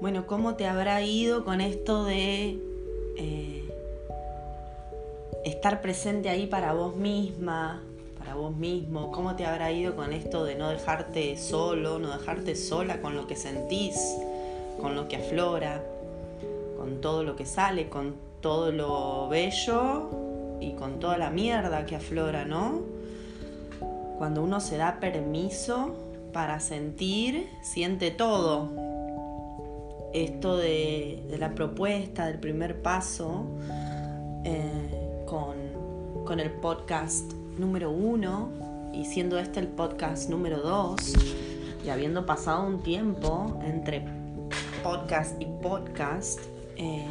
Bueno, ¿cómo te habrá ido con esto de eh, estar presente ahí para vos misma, para vos mismo? ¿Cómo te habrá ido con esto de no dejarte solo, no dejarte sola con lo que sentís, con lo que aflora, con todo lo que sale, con todo lo bello y con toda la mierda que aflora, ¿no? Cuando uno se da permiso para sentir, siente todo. Esto de, la propuesta, del primer paso, eh, con, con el podcast número uno y siendo este el podcast número dos, y habiendo pasado un tiempo entre podcast y podcast, eh,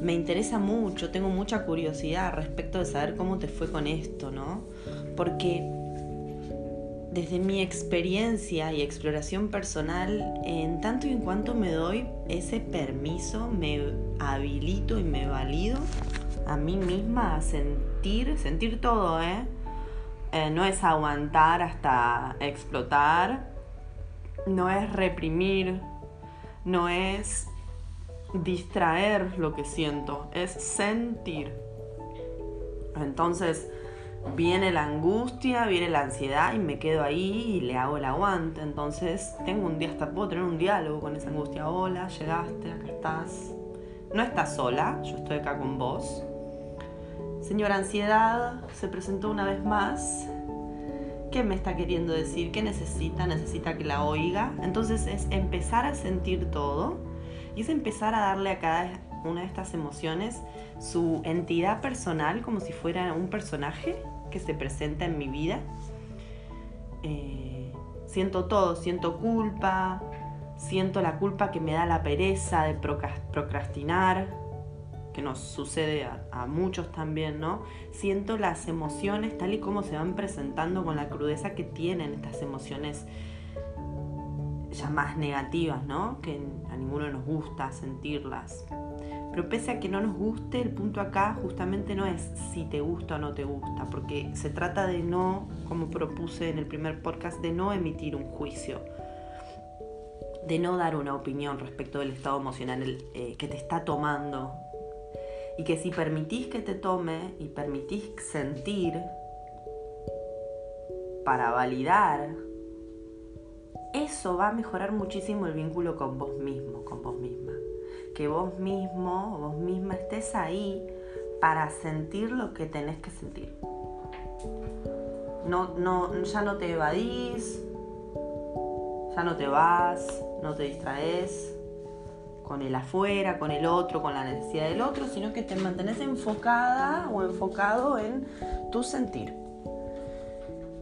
me interesa mucho, tengo mucha curiosidad respecto de saber cómo te fue con esto, ¿no? Porque desde mi experiencia y exploración personal, en tanto y en cuanto me doy ese permiso, me habilito y me valido a mí misma a sentir, sentir todo, ¿eh? eh no es aguantar hasta explotar, no es reprimir, no es distraer lo que siento, es sentir. Entonces viene la angustia, viene la ansiedad y me quedo ahí y le hago el aguante. Entonces tengo un día, hasta puedo tener un diálogo con esa angustia. Hola, llegaste, acá estás. No estás sola, yo estoy acá con vos. Señora ansiedad, se presentó una vez más. ¿Qué me está queriendo decir? ¿Qué necesita? ¿Necesita que la oiga? Entonces es empezar a sentir todo y es empezar a darle a cada una de estas emociones su entidad personal como si fuera un personaje que se presenta en mi vida. Eh, siento todo, siento culpa, siento la culpa que me da la pereza de procrastinar, que nos sucede a, a, muchos también, ¿no? Siento las emociones tal y como se van presentando con la crudeza que tienen estas emociones ya más negativas, ¿no? Que a ninguno nos gusta sentirlas. Pero pese a que no nos guste, el punto acá justamente no es si te gusta o no te gusta, porque se trata de no, como propuse en el primer podcast, de no emitir un juicio, de no dar una opinión respecto del estado emocional eh, que te está tomando. Y que si permitís que te tome y permitís sentir para validar eso va a mejorar muchísimo el vínculo con vos mismo, con vos misma. Que vos mismo vos misma estés ahí para sentir lo que tenés que sentir. No, no, ya no te evadís, ya no te vas, no te distraes con el afuera, con el otro, con la necesidad del otro, sino que te mantenés enfocada o enfocado en tu sentir.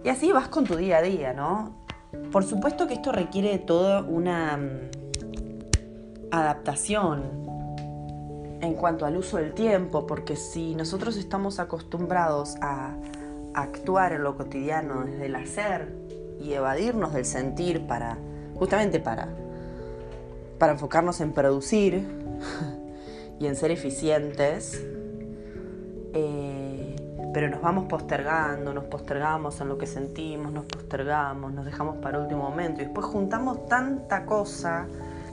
Y así vas con tu día a día, ¿no? Por supuesto que esto requiere toda una mm, adaptación en cuanto al uso del tiempo, porque si nosotros estamos acostumbrados a actuar en lo cotidiano desde el hacer y evadirnos del sentir para, justamente para, para enfocarnos en producir y en ser eficientes, eh, pero nos vamos postergando, nos postergamos en lo que sentimos, nos postergamos, nos dejamos para último momento y después juntamos tanta cosa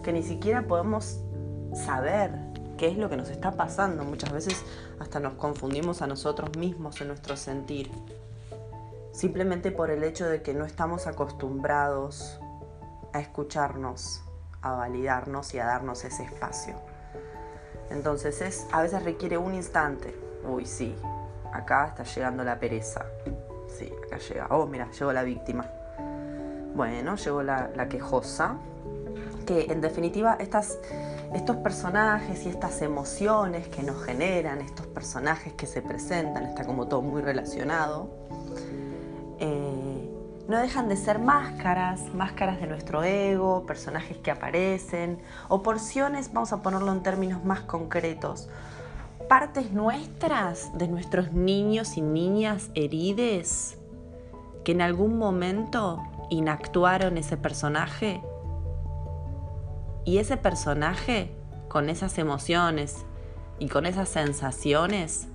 que ni siquiera podemos saber qué es lo que nos está pasando. Muchas veces hasta nos confundimos a nosotros mismos en nuestro sentir, simplemente por el hecho de que no estamos acostumbrados a escucharnos, a validarnos y a darnos ese espacio. Entonces es, a veces requiere un instante. Uy, sí, acá está llegando la pereza. Sí, acá llega. Oh, mira, llegó la víctima. Bueno, llegó la, quejosa. Que en definitiva estas, estos personajes y estas emociones que nos generan, estos personajes que se presentan, está como todo muy relacionado, eh, no dejan de ser máscaras, máscaras de nuestro ego, personajes que aparecen, o porciones, vamos a ponerlo en términos más concretos, partes nuestras de nuestros niños y niñas herides que en algún momento inactuaron ese personaje y ese personaje con esas emociones y con esas sensaciones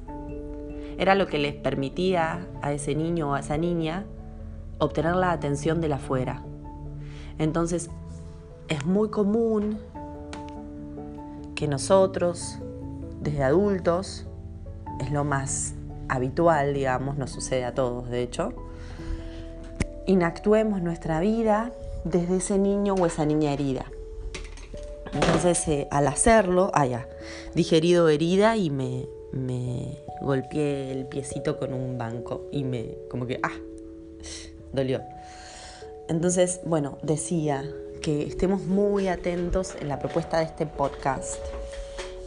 era lo que les permitía a ese niño o a esa niña obtener la atención de la afuera. Entonces, es muy común que nosotros, desde adultos, es lo más habitual, digamos, nos sucede a todos, de hecho, inactuemos nuestra vida desde ese niño o esa niña herida. Entonces, eh, al hacerlo, ah, ya, digerido herida y me, me golpeé el piecito con un banco y me, como que, ah, dolió. Entonces, bueno, decía que estemos muy atentos en la propuesta de este podcast.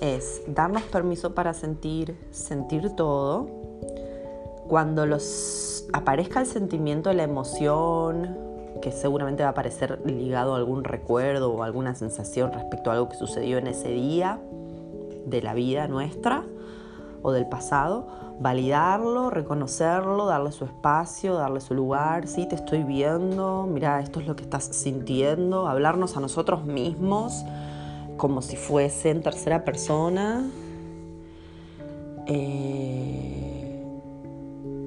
Es darnos permiso para sentir, sentir todo. Cuando los aparezca el sentimiento, la emoción, que seguramente va a aparecer ligado a algún recuerdo o alguna sensación respecto a algo que sucedió en ese día de la vida nuestra o del pasado, validarlo, reconocerlo, darle su espacio, darle su lugar, sí, te estoy viendo, mira, esto es lo que estás sintiendo, hablarnos a nosotros mismos como si fuese en tercera persona. Eh,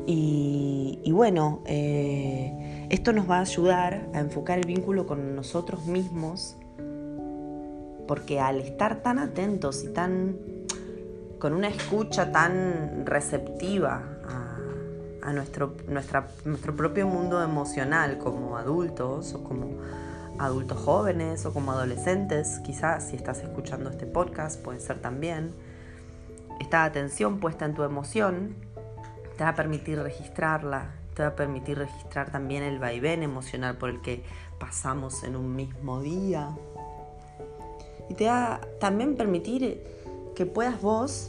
y, bueno, eh, esto nos va a ayudar a enfocar el vínculo con nosotros mismos, porque al estar tan atentos y tan con una escucha tan receptiva a, nuestro, nuestro propio mundo emocional como adultos o como adultos jóvenes o como adolescentes, quizás si estás escuchando este podcast puede ser también, esta atención puesta en tu emoción te va a permitir registrarla, te va a permitir registrar también el vaivén emocional por el que pasamos en un mismo día. Y te va a también permitir que puedas vos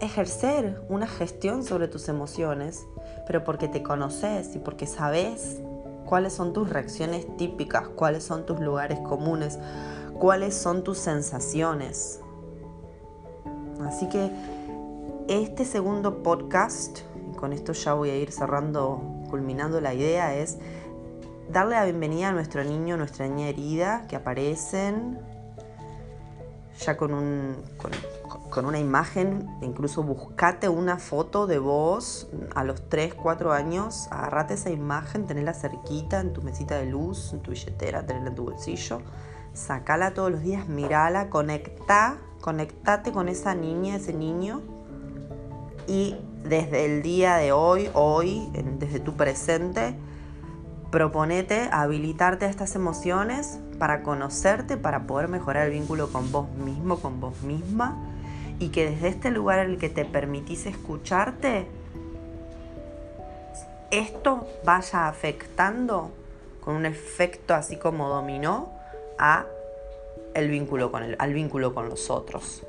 ejercer una gestión sobre tus emociones, pero porque te conoces y porque sabes cuáles son tus reacciones típicas, cuáles son tus lugares comunes, cuáles son tus sensaciones. Así que este segundo podcast, y con esto ya voy a ir cerrando, culminando la idea, es darle la bienvenida a nuestro niño, nuestra niña herida, que aparecen ya con, un, con, una imagen, incluso buscate una foto de vos a los 3, 4 años, agarrate esa imagen, tenela cerquita en tu mesita de luz, en tu billetera, tenela en tu bolsillo, sacala todos los días, mirala, conecta, conectate con esa niña, ese niño y desde el día de hoy, hoy, desde tu presente, proponete habilitarte a estas emociones para conocerte, para poder mejorar el vínculo con vos mismo, con vos misma, y que desde este lugar en el que te permitís escucharte, esto vaya afectando con un efecto así como dominó a el vínculo con el, al vínculo con los otros.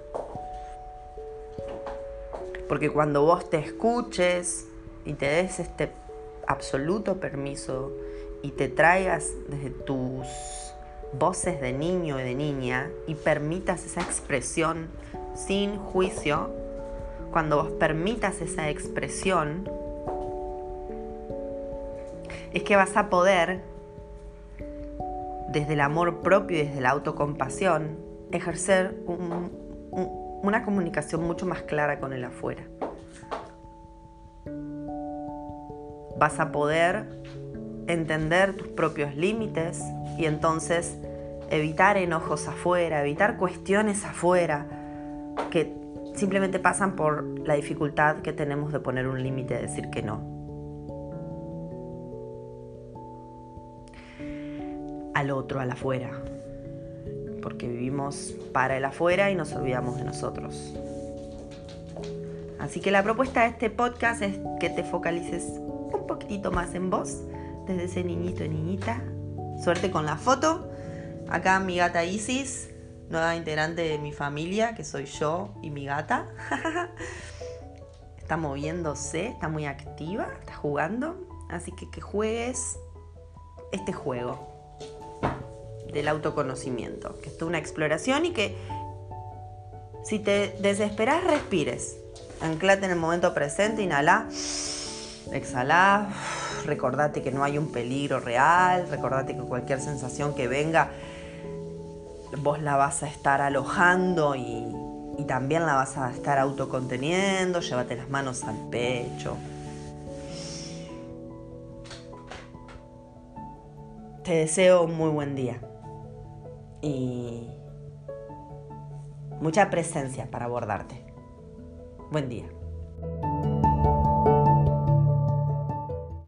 Porque cuando vos te escuches y te des este absoluto permiso y te traigas desde tus voces de niño y de niña y permitas esa expresión sin juicio, cuando vos permitas esa expresión, es que vas a poder, desde el amor propio y desde la autocompasión, ejercer una comunicación mucho más clara con el afuera. Vas a poder entender tus propios límites y entonces evitar enojos afuera, evitar cuestiones afuera que simplemente pasan por la dificultad que tenemos de poner un límite, de decir que no. Al otro, al afuera. Porque vivimos para el afuera y nos olvidamos de nosotros. Así que la propuesta de este podcast es que te focalices un poquitito más en vos desde ese niñito y niñita. Suerte con la foto. Acá mi gata Isis, nueva integrante de mi familia, que soy yo y mi gata. está moviéndose, está muy activa, está jugando. Así que que juegues este juego del autoconocimiento, que es una exploración y que si te desesperas, respires. Anclate en el momento presente, inhala, exhala recordate que no hay un peligro real, recordate que cualquier sensación que venga, vos la vas a estar alojando y, y también la vas a estar autoconteniendo, llévate las manos al pecho. Te deseo un muy buen día. y mucha presencia para abordarte. Buen día.